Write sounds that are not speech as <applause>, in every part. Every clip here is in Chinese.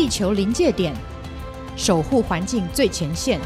地球临界点，守护环境最前线。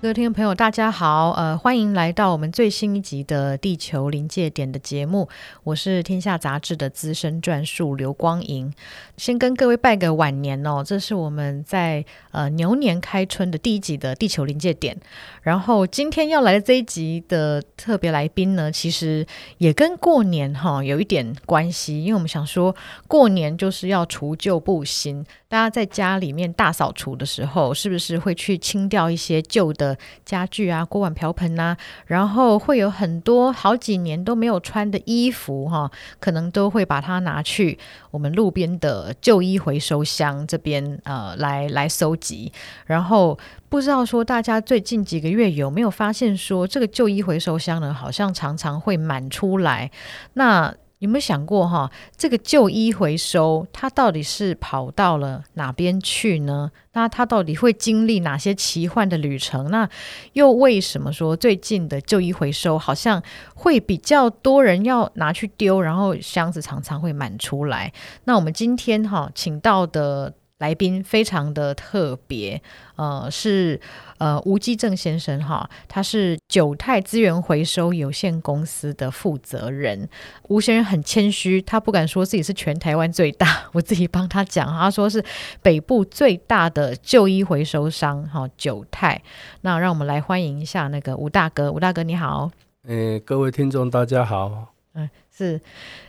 各位听众朋友，大家好，呃，欢迎来到我们最新一集的《地球临界点》的节目。我是天下杂志的资深撰述刘光莹，先跟各位拜个晚年哦。这是我们在呃牛年开春的第一集的《地球临界点》。然后今天要来的这一集的特别来宾呢，其实也跟过年哈有一点关系，因为我们想说过年就是要除旧布新。大家在家里面大扫除的时候，是不是会去清掉一些旧的家具啊、锅碗瓢盆啊？然后会有很多好几年都没有穿的衣服，哈，可能都会把它拿去我们路边的旧衣回收箱这边，呃，来来收集。然后不知道说大家最近几个月有没有发现说，这个旧衣回收箱呢，好像常常会满出来。那有没有想过哈，这个旧衣回收它到底是跑到了哪边去呢？那它到底会经历哪些奇幻的旅程？那又为什么说最近的旧衣回收好像会比较多人要拿去丢，然后箱子常常会满出来？那我们今天哈请到的。来宾非常的特别，呃，是呃吴基正先生哈，他是九泰资源回收有限公司的负责人。吴先生很谦虚，他不敢说自己是全台湾最大，<laughs> 我自己帮他讲，他说是北部最大的旧衣回收商哈，九泰。那让我们来欢迎一下那个吴大哥，吴大哥你好。诶，各位听众大家好。嗯，是，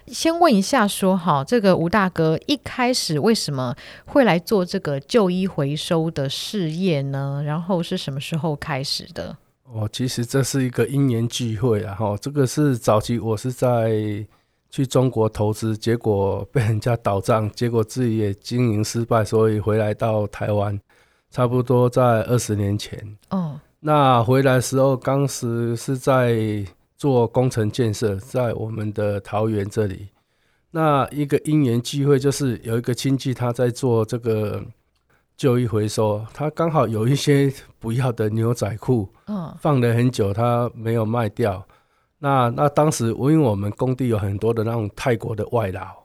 先问一下说，说哈，这个吴大哥一开始为什么会来做这个旧衣回收的事业呢？然后是什么时候开始的？哦，其实这是一个因缘聚会啊，哈，这个是早期我是在去中国投资，结果被人家倒账，结果自己也经营失败，所以回来到台湾，差不多在二十年前。哦，那回来时候，当时是在。做工程建设，在我们的桃园这里，那一个因缘机会，就是有一个亲戚他在做这个旧衣回收，他刚好有一些不要的牛仔裤，嗯放了很久，他没有卖掉。那那当时，因为我们工地有很多的那种泰国的外劳，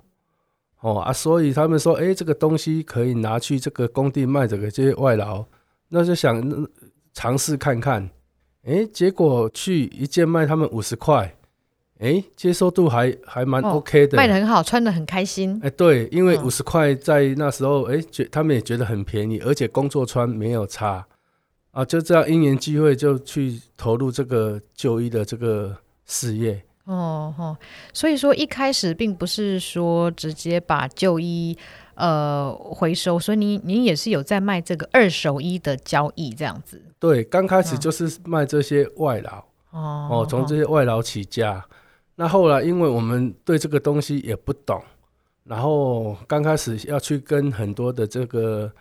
哦啊，所以他们说，哎，这个东西可以拿去这个工地卖，这个这些外劳，那就想尝试看看。哎，结果去一件卖他们五十块，哎，接受度还还蛮 OK 的，哦，卖得很好，穿得很开心。哎，对，因为五十块在那时候，哎，觉他们也觉得很便宜，而且工作穿没有差，啊，就这样因缘机会就去投入这个旧衣的这个事业。哦哦，所以说一开始并不是说直接把旧衣。呃，回收，所以你你也是有在卖这个二手衣的交易这样子？对，刚开始就是卖这些外劳哦，哦，从这些外劳起家。哦、那后来因为我们对这个东西也不懂，然后刚开始要去跟很多的这个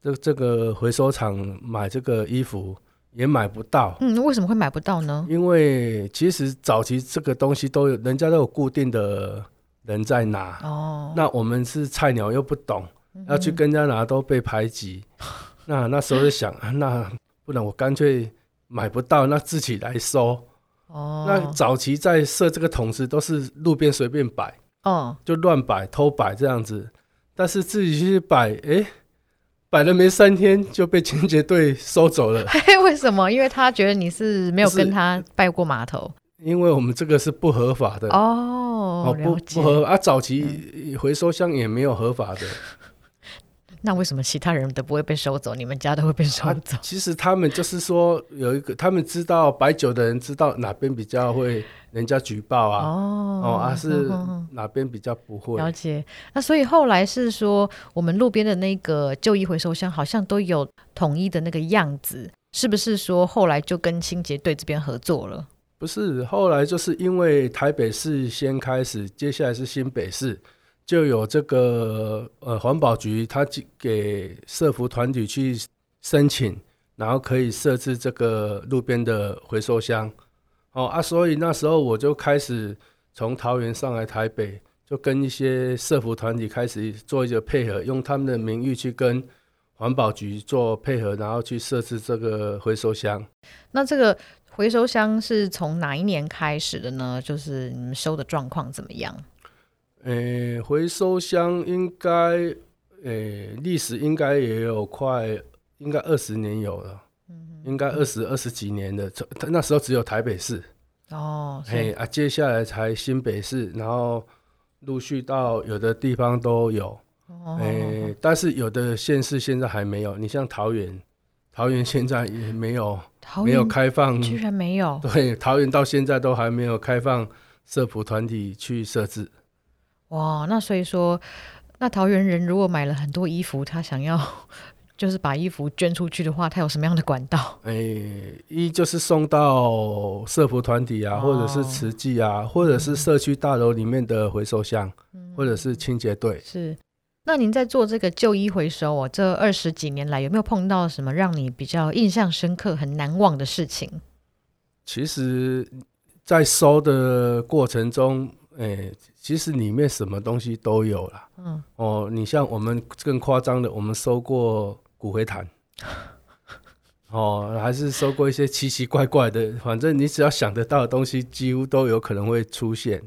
这这个回收厂买这个衣服，也买不到。嗯，为什么会买不到呢？因为其实早期这个东西都有，人家都有固定的。人在拿哦，那我们是菜鸟又不懂，嗯、要去跟人家拿都被排挤。<laughs> 那那时候就想，那不然我干脆买不到，那自己来收。哦，那早期在设这个桶时都是路边随便摆，哦，就乱摆偷摆这样子。但是自己去摆，哎、欸，摆了没三天就被清洁队收走了。<laughs> 嘿，为什么？因为他觉得你是没有跟他拜过码头。因为我们这个是不合法的哦，哦，不不合法啊，早期回收箱也没有合法的。那为什么其他人都不会被收走，你们家都会被收走？啊、其实他们就是说有一个，他们知道摆酒的人知道哪边比较会人家举报啊，哦，哦啊是哪边比较不会。了解。那所以后来是说，我们路边的那个旧衣回收箱好像都有统一的那个样子，是不是说后来就跟清洁队这边合作了？不是，后来就是因为台北市先开始，接下来是新北市，就有这个呃环保局，他给社福团体去申请，然后可以设置这个路边的回收箱。哦啊，所以那时候我就开始从桃园上来台北，就跟一些社福团体开始做一个配合，用他们的名誉去跟环保局做配合，然后去设置这个回收箱。那这个。回收箱是从哪一年开始的呢？就是你们收的状况怎么样？诶、欸，回收箱应该，诶、欸，历史应该也有快，应该二十年有了，嗯、应该二十二十几年的，那时候只有台北市，哦，嘿啊，接下来才新北市，然后陆续到有的地方都有，诶、但是有的县市现在还没有，你像桃园，桃园现在也没有，没有开放，居然没有，对，桃园到现在都还没有开放社普团体去设置。哇，那所以说，那桃园人如果买了很多衣服，他想要 <laughs> 就是把衣服捐出去的话，他有什么样的管道？哎、欸，一就是送到社服团体啊，哦、或者是慈济啊，或者是社区大楼里面的回收箱，嗯、或者是清洁队。是。那您在做这个旧衣回收哦，这二十几年来有没有碰到什么让你比较印象深刻、很难忘的事情？其实，在收的过程中。哎、欸，其实里面什么东西都有啦。嗯，哦，你像我们更夸张的，我们收过骨灰坛，<laughs> 哦，还是收过一些奇奇怪怪的，反正你只要想得到的东西，几乎都有可能会出现。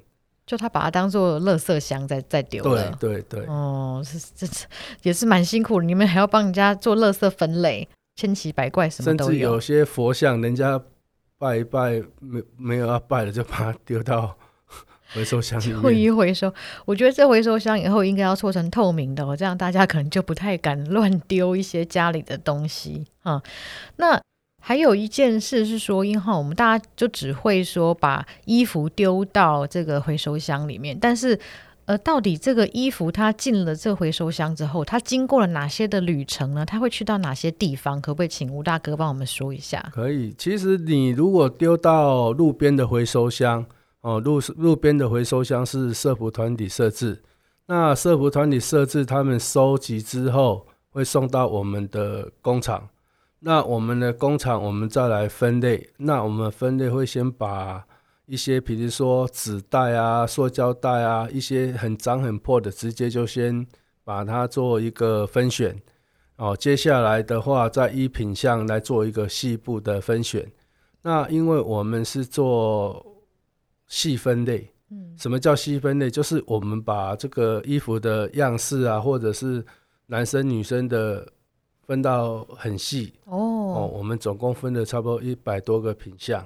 就他把它当做垃圾箱在在丢。对对对。哦，是这这也是蛮辛苦的，你们还要帮人家做垃圾分类，千奇百怪什么都有。甚至有些佛像，人家拜一拜没没有要拜了，就把它丢到。回收箱旧衣回收，我觉得这回收箱以后应该要做成透明的哦，这样大家可能就不太敢乱丢一些家里的东西啊。那还有一件事是说，因为我们大家就只会说把衣服丢到这个回收箱里面，但是呃，到底这个衣服它进了这回收箱之后，它经过了哪些的旅程呢？它会去到哪些地方？可不可以请吴大哥帮我们说一下？可以，其实你如果丢到路边的回收箱。哦，路路边的回收箱是社福团体设置，那社福团体设置，他们收集之后会送到我们的工厂，那我们的工厂我们再来分类，那我们分类会先把一些，比如说纸袋啊、塑胶袋啊，一些很脏很破的，直接就先把它做一个分选，哦，接下来的话再依品项来做一个细部的分选，那因为我们是做。细分类，嗯，什么叫细分类？就是我们把这个衣服的样式啊，或者是男生女生的分到很细。哦，哦，我们总共分了差不多一百多个品项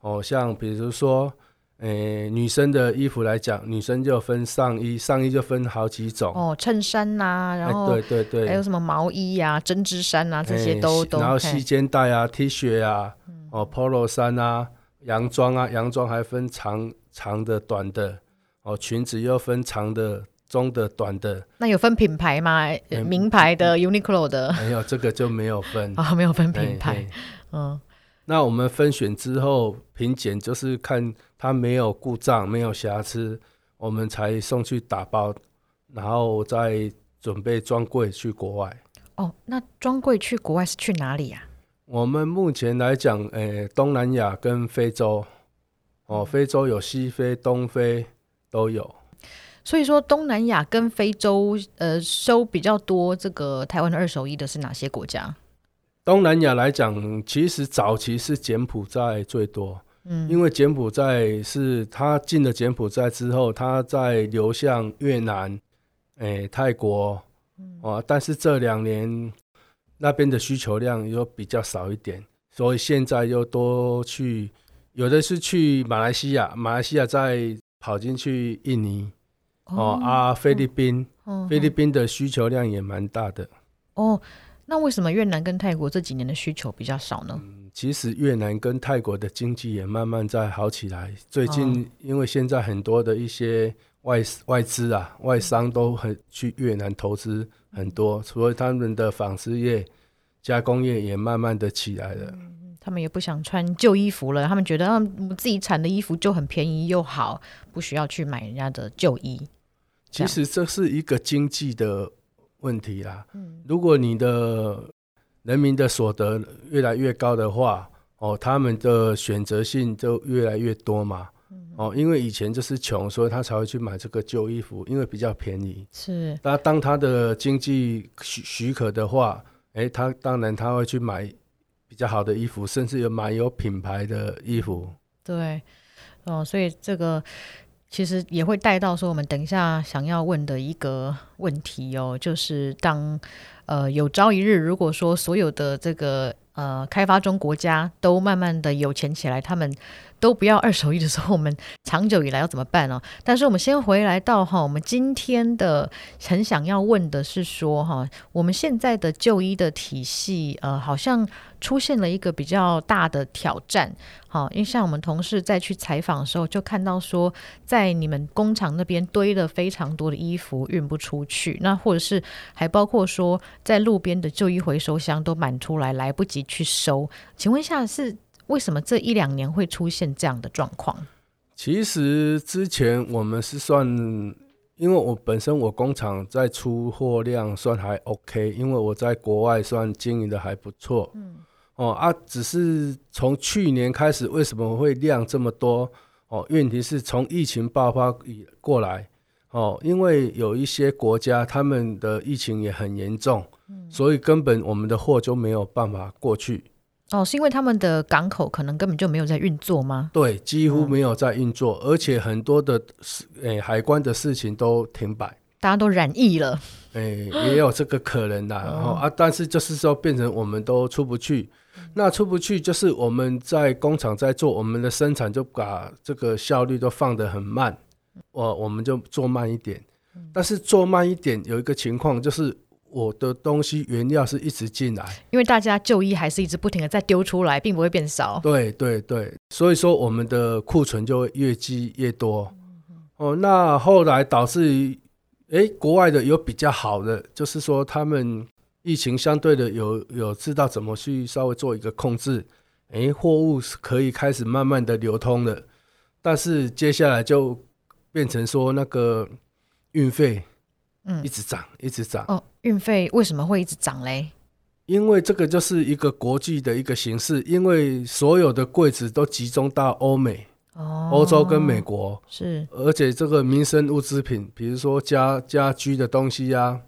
哦，像比如说，诶、欸，女生的衣服来讲，女生就分上衣，上衣就分好几种。哦，衬衫呐、啊，然后、欸、对对对，还有什么毛衣呀、啊、针织衫啊，这些都、欸、都，然后细肩带啊、T 恤啊，哦，Polo 衫啊。洋装啊，洋装还分长长的、短的，哦，裙子又分长的、中的、短的。那有分品牌吗？欸、名牌的、嗯、Uniqlo 的？没有，这个就没有分啊、<laughs> 哦，没有分品牌。嘿嘿嗯，那我们分选之后品检，就是看它没有故障、没有瑕疵，我们才送去打包，然后再准备装柜去国外。哦，那专柜去国外是去哪里呀、啊？我们目前来讲，诶、欸，东南亚跟非洲，哦，非洲有西非、东非都有。所以说，东南亚跟非洲，呃，收比较多这个台湾的二手衣的是哪些国家？东南亚来讲，其实早期是柬埔寨最多，嗯，因为柬埔寨是他进了柬埔寨之后，他再流向越南、诶、欸，泰国，哦、啊，但是这两年。那边的需求量又比较少一点，所以现在又多去，有的是去马来西亚，马来西亚再跑进去印尼，哦，哦啊，菲律宾，哦、菲律宾的需求量也蛮大的。哦，那为什么越南跟泰国这几年的需求比较少呢？嗯，其实越南跟泰国的经济也慢慢在好起来。最近因为现在很多的一些外外资啊，外商都很去越南投资。很多，所以他们的纺织业、加工业也慢慢的起来了。嗯，他们也不想穿旧衣服了，他们觉得自己产的衣服就很便宜又好，不需要去买人家的旧衣。其实这是一个经济的问题啦。嗯，如果你的人民的所得越来越高的话，哦，他们的选择性就越来越多嘛。哦，因为以前就是穷，所以他才会去买这个旧衣服，因为比较便宜。是。那当他的经济许许可的话，诶、欸，他当然他会去买比较好的衣服，甚至有买有品牌的衣服。对，哦，所以这个其实也会带到说，我们等一下想要问的一个问题哦，就是当呃有朝一日，如果说所有的这个呃开发中国家都慢慢的有钱起来，他们。都不要二手衣的时候，我们长久以来要怎么办呢？<laughs> 但是我们先回来到哈，我们今天的很想要问的是说哈，我们现在的就医的体系呃，好像出现了一个比较大的挑战。好，因为像我们同事在去采访的时候，就看到说，在你们工厂那边堆了非常多的衣服运不出去，那或者是还包括说，在路边的就医回收箱都满出来，来不及去收。请问一下是？为什么这一两年会出现这样的状况？其实之前我们是算，因为我本身我工厂在出货量算还 OK，因为我在国外算经营的还不错。嗯，哦啊，只是从去年开始，为什么会量这么多？哦，问题是从疫情爆发以过来，哦，因为有一些国家他们的疫情也很严重，嗯，所以根本我们的货就没有办法过去。哦，是因为他们的港口可能根本就没有在运作吗？对，几乎没有在运作，嗯、而且很多的事，诶、欸，海关的事情都停摆，大家都染疫了，诶、欸，也有这个可能的，然后、哦、啊，但是就是说变成我们都出不去，嗯、那出不去就是我们在工厂在做，我们的生产就把这个效率都放得很慢，我我们就做慢一点，但是做慢一点有一个情况就是。我的东西原料是一直进来，因为大家就医还是一直不停的在丢出来，并不会变少。对对对，所以说我们的库存就会越积越多。哦，那后来导致于，哎，国外的有比较好的，就是说他们疫情相对的有有知道怎么去稍微做一个控制，哎，货物是可以开始慢慢的流通了，但是接下来就变成说那个运费。嗯，一直涨，一直涨。哦，运费为什么会一直涨嘞？因为这个就是一个国际的一个形式，因为所有的柜子都集中到欧美、哦、欧洲跟美国，是。而且这个民生物资品，比如说家家居的东西呀、啊，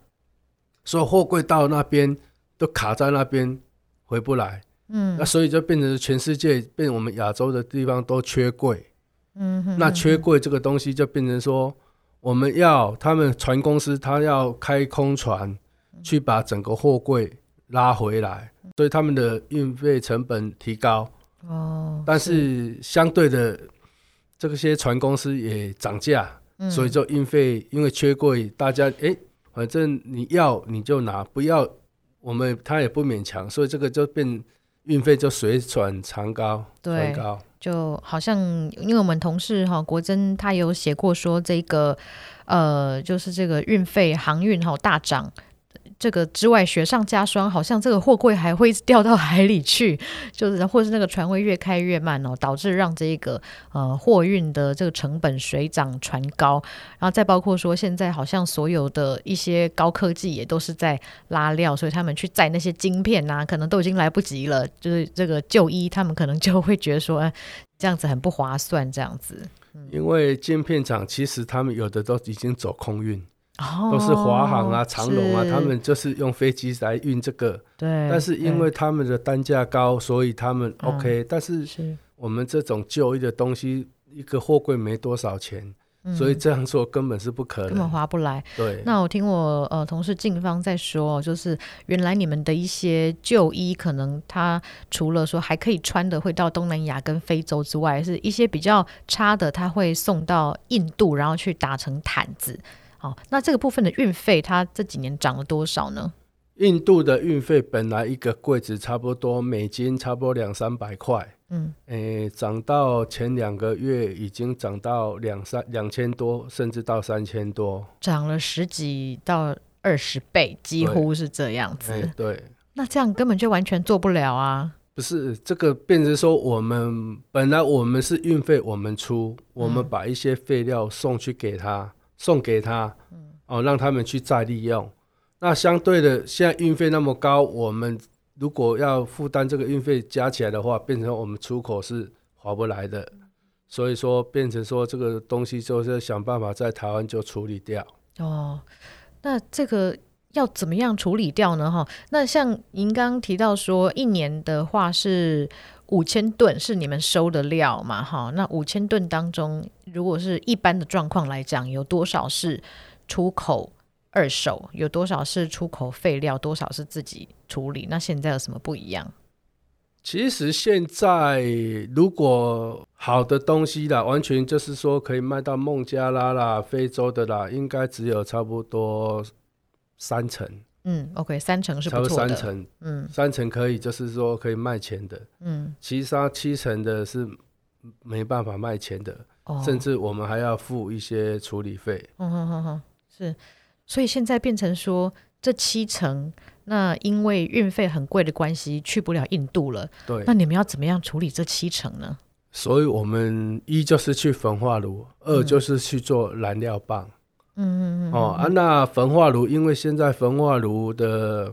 所有货柜到那边都卡在那边，回不来。嗯，那所以就变成全世界，变我们亚洲的地方都缺柜。嗯哼，那缺柜这个东西就变成说。我们要他们船公司，他要开空船去把整个货柜拉回来，所以他们的运费成本提高。哦，但是相对的，这些船公司也涨价，所以就运费因为缺柜，大家哎，反正你要你就拿，不要我们他也不勉强，所以这个就变运费就水涨船高，船高。就好像，因为我们同事哈国珍他有写过说这个，呃，就是这个运费航运哈大涨。这个之外，雪上加霜，好像这个货柜还会掉到海里去，就是或是那个船会越开越慢哦，导致让这个呃货运的这个成本水涨船高，然后再包括说现在好像所有的一些高科技也都是在拉料，所以他们去载那些晶片呐、啊，可能都已经来不及了，就是这个就医，他们可能就会觉得说，哎，这样子很不划算，这样子。因为晶片厂其实他们有的都已经走空运。都是华航啊、长龙啊，他们就是用飞机来运这个。对。但是因为他们的单价高，所以他们 OK。但是我们这种旧衣的东西，一个货柜没多少钱，所以这样做根本是不可能，根本划不来。对。那我听我呃同事静芳在说，就是原来你们的一些旧衣，可能它除了说还可以穿的会到东南亚跟非洲之外，是一些比较差的，它会送到印度，然后去打成毯子。好，那这个部分的运费，它这几年涨了多少呢？印度的运费本来一个柜子差不多美金差不多两三百块，嗯，诶、欸，涨到前两个月已经涨到两三两千多，甚至到三千多，涨了十几到二十倍，几乎是这样子。欸、对，那这样根本就完全做不了啊！不是这个，变成说我们本来我们是运费我们出，我们把一些废料送去给他。送给他，哦，让他们去再利用。那相对的，现在运费那么高，我们如果要负担这个运费加起来的话，变成我们出口是划不来的。所以说，变成说这个东西就是想办法在台湾就处理掉。哦，那这个要怎么样处理掉呢？哈，那像您刚刚提到说，一年的话是五千吨是你们收的料嘛？哈，那五千吨当中，如果是一般的状况来讲，有多少是出口二手？有多少是出口废料？多少是自己处理？那现在有什么不一样？其实现在如果好的东西啦，完全就是说可以卖到孟加拉啦、非洲的啦，应该只有差不多。三成，嗯，OK，三成是不错的，差不多三成，嗯，三成可以，就是说可以卖钱的，嗯，其他七成的是没办法卖钱的，哦，甚至我们还要付一些处理费，嗯哼哼哼，是，所以现在变成说这七成，那因为运费很贵的关系，去不了印度了，对，那你们要怎么样处理这七成呢？所以我们一就是去焚化炉，二就是去做燃料棒。嗯嗯嗯哦啊，那焚化炉，因为现在焚化炉的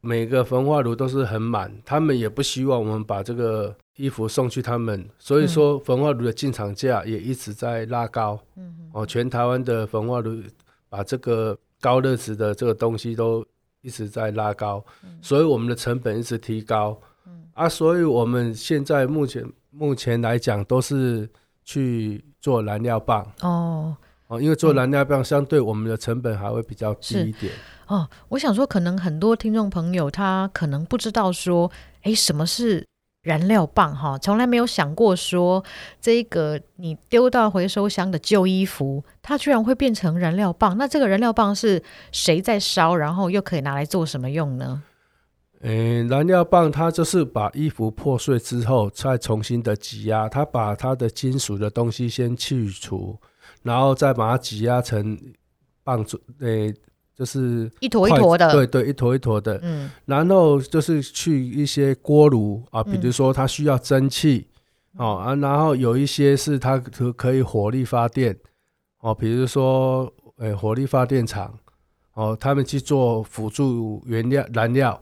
每个焚化炉都是很满，他们也不希望我们把这个衣服送去他们，所以说焚化炉的进场价也一直在拉高。嗯哦，全台湾的焚化炉把这个高热值的这个东西都一直在拉高，所以我们的成本一直提高。嗯啊，所以我们现在目前目前来讲都是去做燃料棒。哦。哦，因为做燃料棒相对我们的成本还会比较低一点。哦，我想说，可能很多听众朋友他可能不知道说，哎，什么是燃料棒？哈，从来没有想过说，这一个你丢到回收箱的旧衣服，它居然会变成燃料棒。那这个燃料棒是谁在烧？然后又可以拿来做什么用呢？嗯，燃料棒它就是把衣服破碎之后再重新的挤压，它把它的金属的东西先去除。然后再把它挤压成棒状，诶，就是一坨一坨的，对对，一坨一坨的。嗯，然后就是去一些锅炉啊，比如说它需要蒸汽，哦啊，然后有一些是它可可以火力发电，哦，比如说诶，火力发电厂，哦，他们去做辅助原料燃料，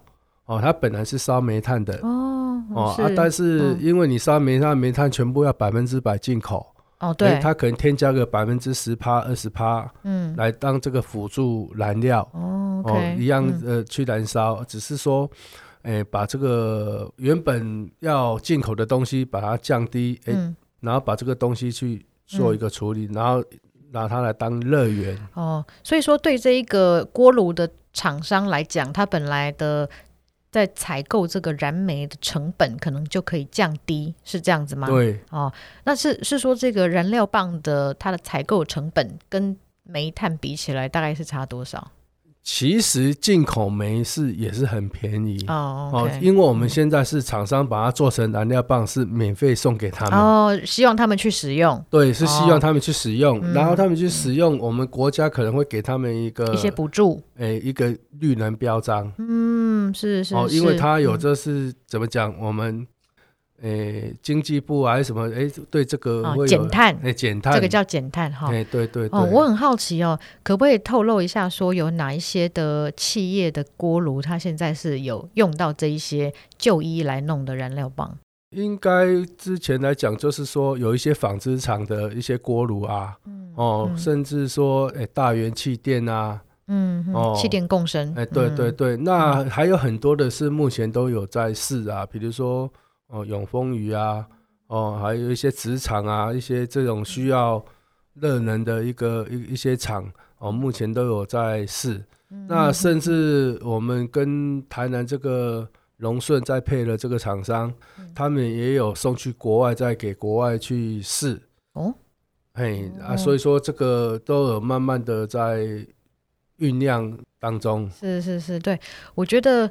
哦，它本来是烧煤炭的，哦哦啊，但是因为你烧煤炭，煤炭全部要百分之百进口。哦，对，它可能添加个百分之十趴、二十趴，嗯，来当这个辅助燃料，哦，哦，一样呃去燃烧，只是说，哎，把这个原本要进口的东西把它降低，哎，然后把这个东西去做一个处理，然后拿它来当热源。哦，所以说对这一个锅炉的厂商来讲，它本来的。在采购这个燃煤的成本，可能就可以降低，是这样子吗？对，哦，那是是说这个燃料棒的它的采购成本跟煤炭比起来，大概是差多少？其实进口煤是也是很便宜。哦，okay, 哦，因为我们现在是厂商把它做成燃料棒，是免费送给他们。哦，希望他们去使用。对，是希望他们去使用，哦、然后他们去使用，嗯、我们国家可能会给他们一个一些补助，哎，一个绿能标章。嗯，是是，是哦，因为他有这是、嗯、怎么讲，我们。诶，经济部还是什么？诶，对这个减碳，诶，减碳，这个叫减碳哈。诶，对对。哦，我很好奇哦，可不可以透露一下，说有哪一些的企业的锅炉，它现在是有用到这一些旧衣来弄的燃料棒？应该之前来讲，就是说有一些纺织厂的一些锅炉啊，嗯、哦，嗯、甚至说诶，大元气电啊，嗯，哦，气电共生。哎，对对对，嗯、那还有很多的是目前都有在试啊，比如说。哦，永丰余啊，哦，还有一些职场啊，一些这种需要热能的一个一一些厂，哦，目前都有在试。嗯、那甚至我们跟台南这个荣顺在配了这个厂商，嗯、他们也有送去国外，再给国外去试。哦，嘿啊，所以说这个都有慢慢的在酝酿当中。是是是，对，我觉得。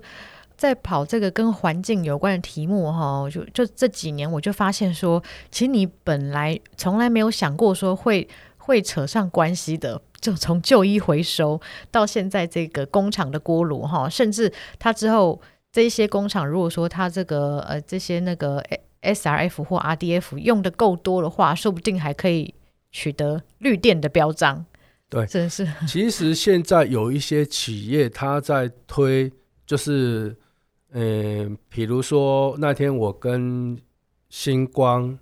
在跑这个跟环境有关的题目哈，就就这几年我就发现说，其实你本来从来没有想过说会会扯上关系的，就从旧衣回收到现在这个工厂的锅炉哈，甚至它之后这些工厂如果说它这个呃这些那个 SRF 或 RDF 用的够多的话，说不定还可以取得绿电的标章。对，真是。<laughs> 其实现在有一些企业他在推，就是。嗯，比如说那天我跟星光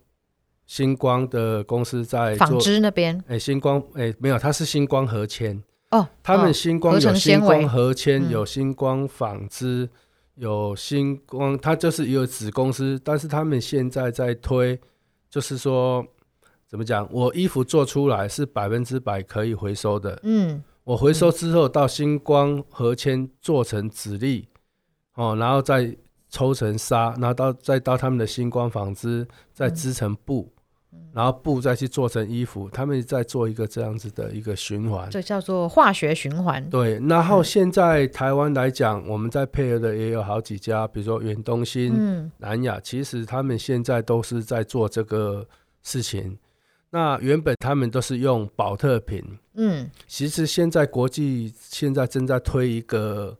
星光的公司在做纺织那边，哎，星光哎没有，他是星光合签哦，他们星光有星光合纤，嗯、有星光纺织，有星光，它就是一个子公司，但是他们现在在推，就是说怎么讲，我衣服做出来是百分之百可以回收的，嗯，我回收之后到星光合纤做成纸粒，哦，然后再抽成纱，然后到再到他们的星光纺织再织成布。嗯然后布再去做成衣服，他们在做一个这样子的一个循环，这叫做化学循环。对，然后现在台湾来讲，我们在配合的也有好几家，比如说远东新、嗯、南亚，其实他们现在都是在做这个事情。那原本他们都是用保特瓶，嗯，其实现在国际现在正在推一个，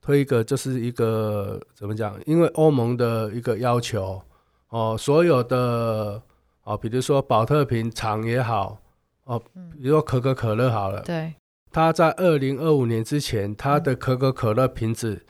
推一个就是一个怎么讲？因为欧盟的一个要求哦，所有的。哦，比如说保特瓶厂也好，哦，比如说可口可乐好了，对，它在二零二五年之前，它的可口可乐瓶子，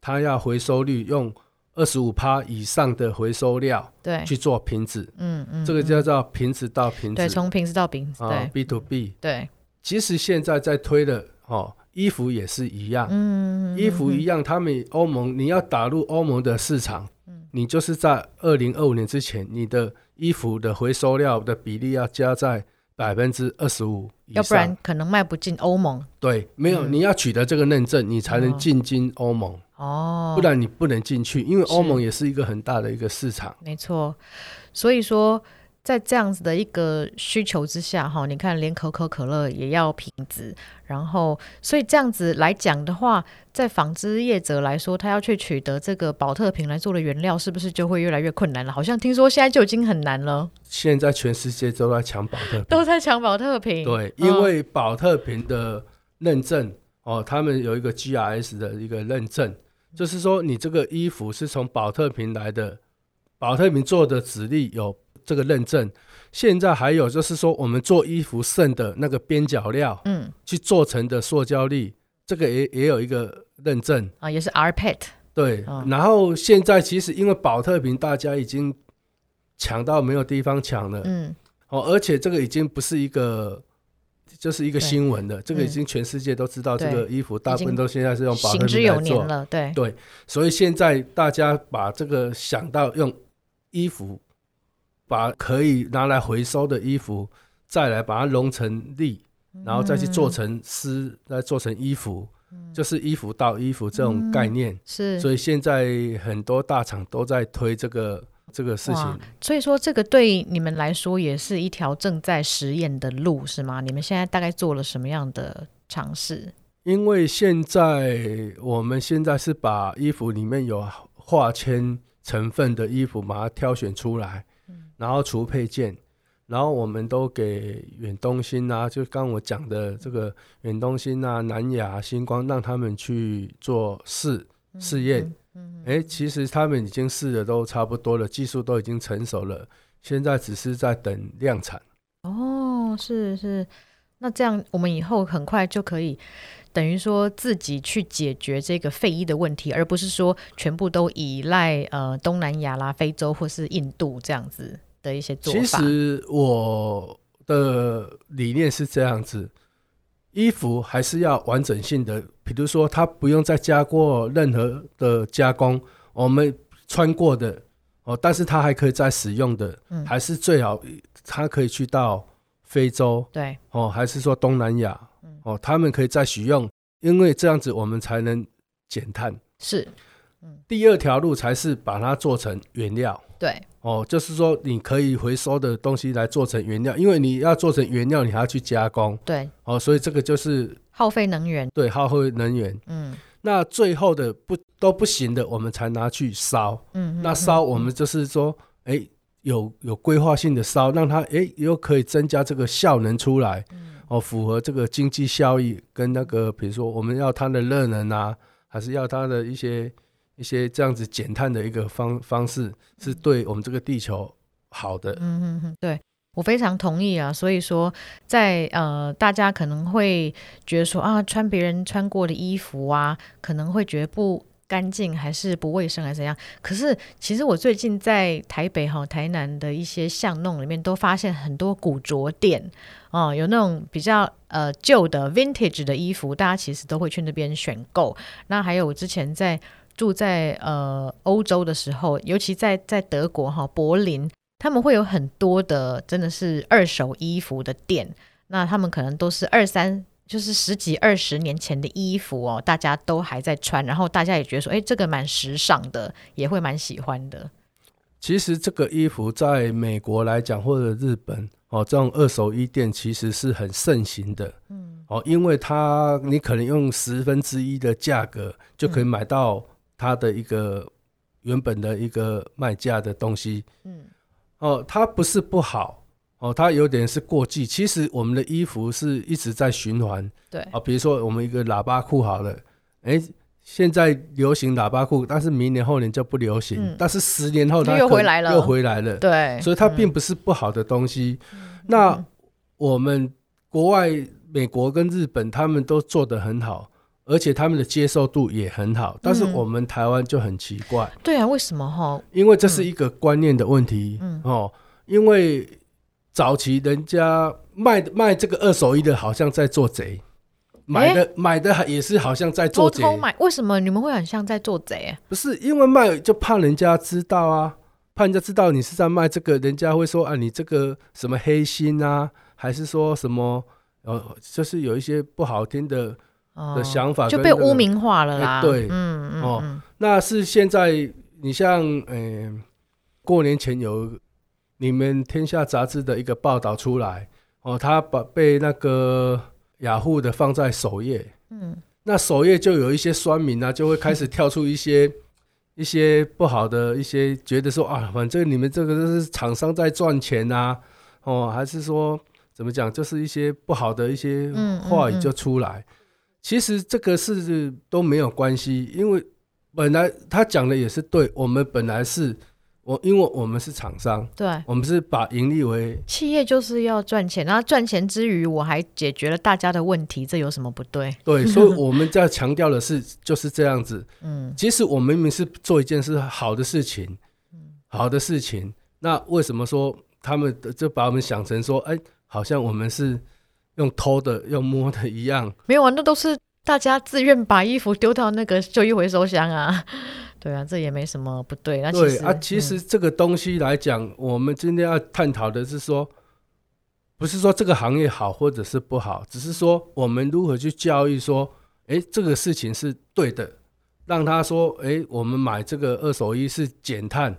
它要回收率用二十五趴以上的回收料，对，去做瓶子，嗯嗯，这个叫做瓶子到瓶子，对，从瓶子到瓶子，对，B to B，对，其实现在在推的哦，衣服也是一样，嗯，衣服一样，他们欧盟你要打入欧盟的市场，嗯。你就是在二零二五年之前，你的。衣服的回收料的比例要加在百分之二十五，要不然可能卖不进欧盟。对，没有，嗯、你要取得这个认证，你才能进军欧盟。哦，不然你不能进去，因为欧盟也是一个很大的一个市场。没错，所以说。在这样子的一个需求之下，哈，你看连可口可乐也要瓶子，然后所以这样子来讲的话，在纺织业者来说，他要去取得这个宝特瓶来做的原料，是不是就会越来越困难了？好像听说现在就已经很难了。现在全世界都在抢宝特瓶，都在抢宝特瓶。对，因为宝特瓶的认证哦，他们有一个 GRS 的一个认证，就是说你这个衣服是从宝特瓶来的，宝特瓶做的纸粒有。这个认证，现在还有就是说，我们做衣服剩的那个边角料，嗯，去做成的塑胶粒，这个也也有一个认证。啊，也是 rPET。对，哦、然后现在其实因为保特瓶大家已经抢到没有地方抢了，嗯，哦，而且这个已经不是一个，就是一个新闻的，这个已经全世界都知道，这个衣服大部分都现在是用保特瓶来做，了，对。对，所以现在大家把这个想到用衣服。把可以拿来回收的衣服，再来把它熔成粒，然后再去做成丝，再做成衣服，就是衣服到衣服这种概念。是，所以现在很多大厂都在推这个这个事情。所以说，这个对你们来说也是一条正在实验的路，是吗？你们现在大概做了什么样的尝试？因为现在我们现在是把衣服里面有化纤成分的衣服，把它挑选出来。然后除配件，然后我们都给远东新啊，就刚我讲的这个远东新啊、南亚、星光，让他们去做试试验。嗯，哎，其实他们已经试的都差不多了，技术都已经成熟了，现在只是在等量产。哦，是是，那这样我们以后很快就可以等于说自己去解决这个废衣的问题，而不是说全部都依赖呃东南亚啦、非洲或是印度这样子。的一些做法。其实我的理念是这样子，衣服还是要完整性的，比如说它不用再加过任何的加工，我们穿过的哦，但是它还可以再使用的，嗯、还是最好它可以去到非洲，对哦，还是说东南亚，哦，他们可以再使用，因为这样子我们才能减碳。是，第二条路才是把它做成原料。对。哦，就是说你可以回收的东西来做成原料，因为你要做成原料，你还要去加工。对，哦，所以这个就是耗费能源。对，耗费能源。嗯，那最后的不都不行的，我们才拿去烧。嗯，那烧我们就是说，哎、欸，有有规划性的烧，让它哎、欸、又可以增加这个效能出来。嗯，哦，符合这个经济效益跟那个，比如说我们要它的热能啊，还是要它的一些。一些这样子减碳的一个方方式，是对我们这个地球好的。嗯嗯嗯，对，我非常同意啊。所以说在，在呃，大家可能会觉得说啊，穿别人穿过的衣服啊，可能会觉得不干净还是不卫生还是怎样？可是其实我最近在台北哈、台南的一些巷弄里面都发现很多古着店哦，有那种比较呃旧的 vintage 的衣服，大家其实都会去那边选购。那还有我之前在住在呃欧洲的时候，尤其在在德国哈柏林，他们会有很多的真的是二手衣服的店，那他们可能都是二三。就是十几二十年前的衣服哦，大家都还在穿，然后大家也觉得说，哎，这个蛮时尚的，也会蛮喜欢的。其实这个衣服在美国来讲，或者日本哦，这种二手衣店其实是很盛行的。嗯，哦，因为它你可能用十分之一的价格就可以买到它的一个原本的一个卖价的东西。嗯，哦，它不是不好。哦，它有点是过季。其实我们的衣服是一直在循环。对啊，比如说我们一个喇叭裤好了，哎，现在流行喇叭裤，但是明年后年就不流行。嗯、但是十年后它又回来了，又回来了。对，所以它并不是不好的东西。嗯、那我们国外美国跟日本他们都做得很好，而且他们的接受度也很好。但是我们台湾就很奇怪。对啊，为什么哈？因为这是一个观念的问题。嗯哦，因为。早期人家卖卖这个二手衣的，好像在做贼；买的买的也是好像在做贼。偷偷买，为什么你们会很像在做贼？不是因为卖就怕人家知道啊，怕人家知道你是在卖这个，人家会说啊，你这个什么黑心啊，还是说什么呃，就是有一些不好听的的想法，就被污名化了啦。对，嗯嗯哦，那是现在你像嗯，过年前有。你们天下杂志的一个报道出来哦，他把被那个雅虎的放在首页，嗯，那首页就有一些酸民啊，就会开始跳出一些 <laughs> 一些不好的一些，觉得说啊，反正你们这个都是厂商在赚钱呐，哦，还是说怎么讲，就是一些不好的一些话语就出来。其实这个是都没有关系，因为本来他讲的也是对，我们本来是。我因为我们是厂商，对，我们是把盈利为企业，就是要赚钱。然后赚钱之余，我还解决了大家的问题，这有什么不对？对，所以我们在强调的是就是这样子。<laughs> 嗯，即使我明明是做一件事好的事情，嗯，好的事情，那为什么说他们就把我们想成说，哎，好像我们是用偷的、用摸的一样？没有啊，那都是大家自愿把衣服丢到那个旧衣回收箱啊。<laughs> 对啊，这也没什么不对。那其实对啊，其实这个东西来讲，嗯，我们今天要探讨的是说，不是说这个行业好或者是不好，只是说我们如何去教育说，哎，这个事情是对的，让他说，哎，我们买这个二手衣是减碳，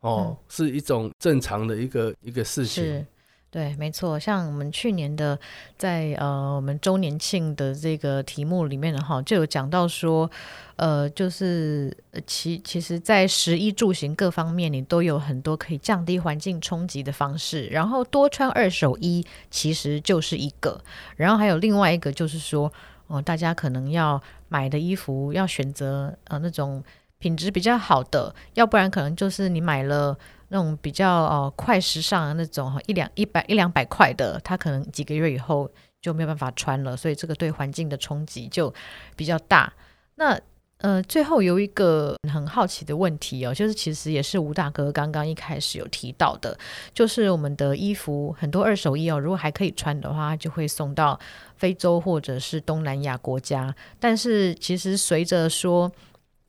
哦，嗯，是一种正常的一个一个事情。对，没错，像我们去年的在呃我们周年庆的这个题目里面的哈，就有讲到说，呃，就是其其实，在食衣住行各方面，你都有很多可以降低环境冲击的方式。然后多穿二手衣其实就是一个，然后还有另外一个就是说，哦、呃，大家可能要买的衣服要选择呃那种品质比较好的，要不然可能就是你买了。那种比较哦快时尚的那种，一两一百一两百块的，它可能几个月以后就没有办法穿了，所以这个对环境的冲击就比较大。那呃，最后有一个很好奇的问题哦，就是其实也是吴大哥刚刚一开始有提到的，就是我们的衣服很多二手衣哦，如果还可以穿的话，就会送到非洲或者是东南亚国家。但是其实随着说。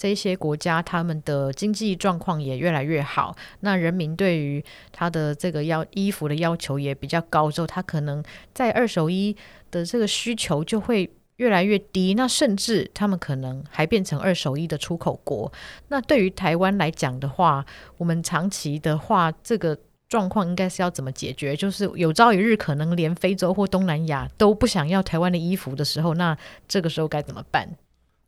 这些国家他们的经济状况也越来越好，那人民对于他的这个要衣服的要求也比较高，之后他可能在二手衣的这个需求就会越来越低，那甚至他们可能还变成二手衣的出口国。那对于台湾来讲的话，我们长期的话，这个状况应该是要怎么解决？就是有朝一日可能连非洲或东南亚都不想要台湾的衣服的时候，那这个时候该怎么办？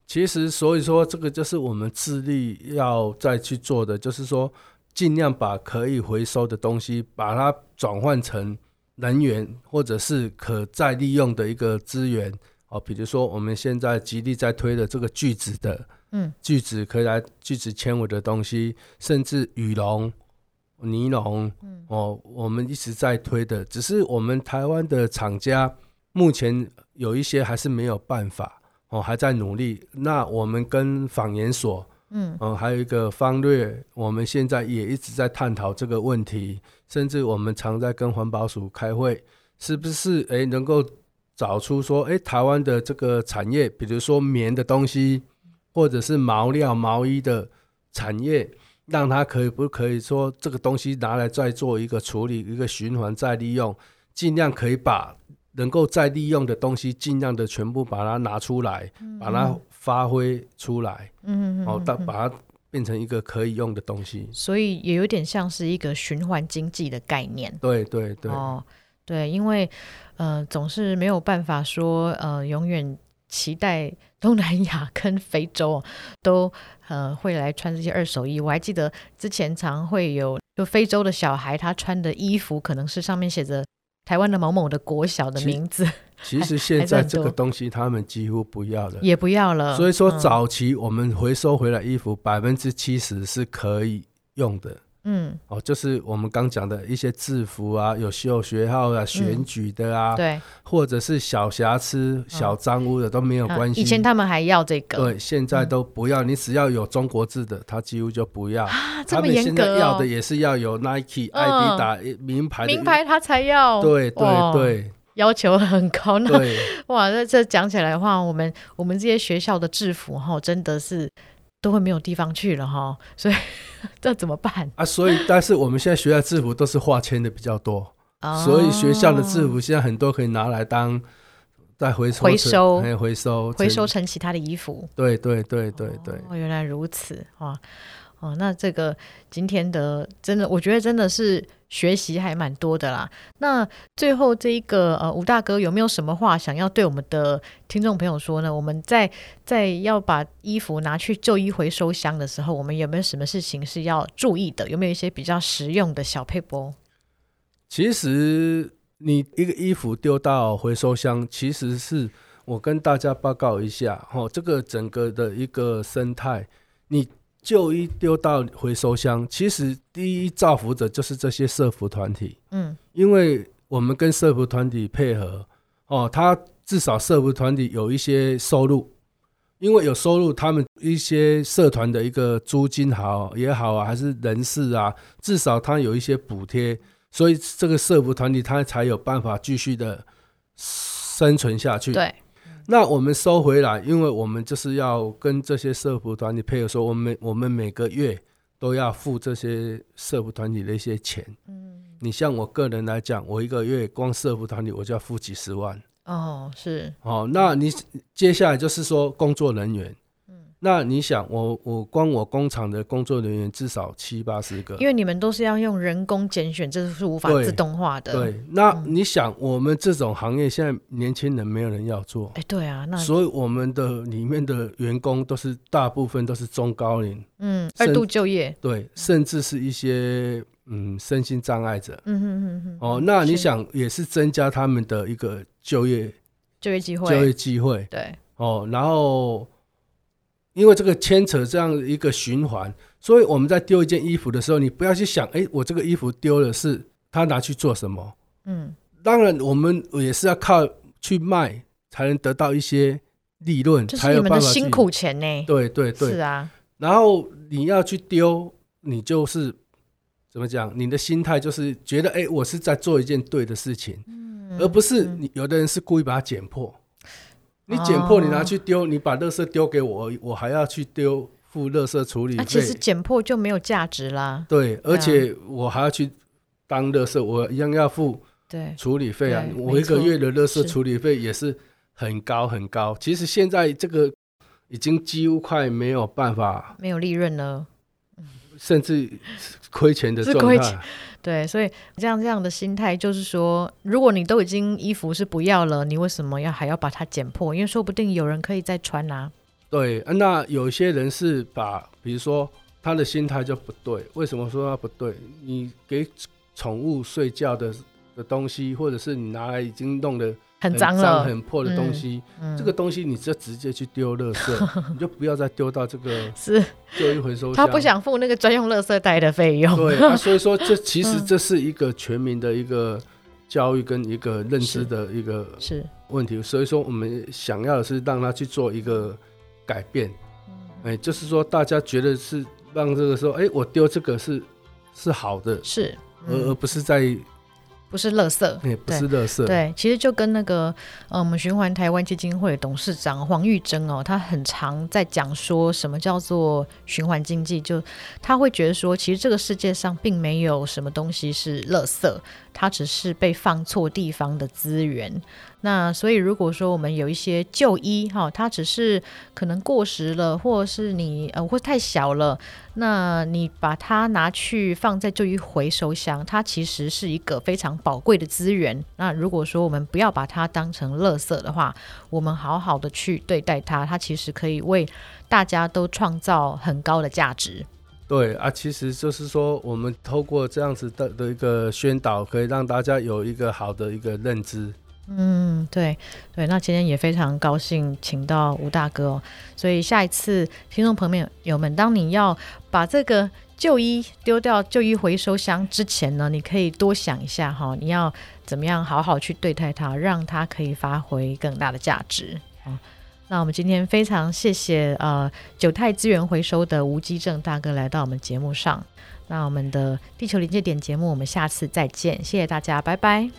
其实，所以说这个就是我们致力要再去做的，就是说尽量把可以回收的东西，把它转换成能源或者是可再利用的一个资源哦。比如说我们现在极力在推的这个聚酯的，嗯，聚酯可以来聚酯纤维的东西，甚至羽绒、尼龙，哦，我们一直在推的，只是我们台湾的厂家目前有一些还是没有办法。哦还在努力。那我们跟访研所，嗯，嗯，还有一个方略，我们现在也一直在探讨这个问题，甚至我们常在跟环保署开会，是不是诶能够找出说，诶台湾的这个产业，比如说棉的东西，或者是毛料、毛衣的产业。让它可以不可以说这个东西拿来再做一个处理，一个循环再利用，尽量可以把能够再利用的东西尽量的全部把它拿出来，嗯、把它发挥出来，嗯，好，到把它变成一个可以用的东西。所以也有点像是一个循环经济的概念。对对对，哦，对，因为呃总是没有办法说呃永远。期待东南亚跟非洲 <laughs> 都呃会来穿这些二手衣。我还记得之前常会有就非洲的小孩，他穿的衣服可能是上面写着台湾的某某的国小的名字。<laughs> 其实现在这个东西他们几乎不要了，也不要了。所以说早期我们回收回来衣服百分之七十是可以用的。嗯，哦，就是我们刚讲的一些制服啊，有秀学号啊、选举的啊，嗯、对，或者是小瑕疵、小脏污的、嗯、都没有关系。以前他们还要这个，对，现在都不要。嗯、你只要有中国字的，他几乎就不要。啊，这么严格哦。他们现在要的也是要有 Nike、嗯、艾迪达名牌，名牌他才要。对对对，要求很高。那对哇，那这讲起来的话，我们我们这些学校的制服哈，真的是。都会没有地方去了哈，所以 <laughs> 这怎么办啊？所以，但是我们现在学校制服都是化纤的比较多，哦、所以学校的制服现在很多可以拿来当再回收、回收、回收、回收成其他的衣服。对对对对对，哦，原来如此啊。哦，那这个今天的真的，我觉得真的是学习还蛮多的啦。那最后这一个呃，吴大哥有没有什么话想要对我们的听众朋友说呢？我们在在要把衣服拿去旧衣回收箱的时候，我们有没有什么事情是要注意的？有没有一些比较实用的小撇步？其实你一个衣服丢到回收箱，其实是我跟大家报告一下，哦，这个整个的一个生态，你。旧衣丢到回收箱，其实第一造福者就是这些社服团体。嗯，因为我们跟社服团体配合，哦，他至少社服团体有一些收入，因为有收入，他们一些社团的一个租金好也好啊，还是人事啊，至少他有一些补贴，所以这个社服团体他才有办法继续的生存下去。对。那我们收回来，因为我们就是要跟这些社服团体配合，说我们我们每个月都要付这些社服团体的一些钱。嗯，你像我个人来讲，我一个月光社服团体我就要付几十万。哦，是。哦，那你接下来就是说工作人员。那你想我，我我光我工厂的工作人员至少七八十个，因为你们都是要用人工拣选，这是无法自动化的。对，对，那你想，我们这种行业现在年轻人没有人要做，哎，对啊，那所以我们的里面的员工都是大部分都是中高龄，嗯，二度就业，对，甚至是一些嗯身心障碍者，嗯哼哼哼，哦，那你想也是增加他们的一个就业就业机会，就业机会，对，哦，然后。因为这个牵扯这样一个循环，所以我们在丢一件衣服的时候，你不要去想，哎，我这个衣服丢了是他拿去做什么？嗯，当然我们也是要靠去卖才能得到一些利润，才有办法。就是你们的辛苦钱呢？对对对，是啊。然后你要去丢，你就是怎么讲？你的心态就是觉得，哎，我是在做一件对的事情，嗯，而不是你有的人是故意把它剪破。你剪破，你拿去丢，你把垃圾丢给我，我还要去丢付垃圾处理费。那其实剪破就没有价值啦。对，而且我还要去当垃圾，我一样要付对处理费啊。我一个月的垃圾处理费也是很高很高。其实现在这个已经几乎快没有办法，没有利润了，甚至亏钱的状态。对，所以这样这样的心态就是说，如果你都已经衣服是不要了，你为什么要还要把它剪破？因为说不定有人可以再穿啊。对，那有些人是把，比如说他的心态就不对。为什么说他不对？你给宠物睡觉的的东西，或者是你拿来已经弄得。很脏了，很破的东西，嗯嗯、这个东西你就直接去丢垃圾，<laughs> 你就不要再丢到这个 <laughs> 是旧衣回收箱。他不想付那个专用垃圾袋的费用。对、啊，所以说这 <laughs> 其实这是一个全民的一个教育跟一个认知的一个。是，问题，所以说我们想要的是让他去做一个改变。哎、欸，就是说大家觉得是让这个说，哎、欸，我丢这个是是好的，是，而、嗯、而不是在。不是垃圾，也不是垃圾。对，其实就跟那个，呃，我们循环台湾基金会董事长黄玉珍哦，他很常在讲说什么叫做循环经济，就他会觉得说，其实这个世界上并没有什么东西是垃圾，它只是被放错地方的资源。那所以，如果说我们有一些旧衣哈，它只是可能过时了，或者是你呃，或太小了，那你把它拿去放在旧衣回收箱，它其实是一个非常宝贵的资源。那如果说我们不要把它当成垃圾的话，我们好好的去对待它，它其实可以为大家都创造很高的价值。对啊，其实就是说，我们透过这样子的的一个宣导，可以让大家有一个好的一个认知。嗯，对对，那今天也非常高兴请到吴大哥哦，所以下一次听众朋友们，当你要把这个旧衣丢掉旧衣回收箱之前呢，你可以多想一下哈，你要怎么样好好去对待它，让它可以发挥更大的价值。那我们今天非常谢谢呃九泰资源回收的吴基正大哥来到我们节目上，那我们的地球临界点节目我们下次再见，谢谢大家，拜拜。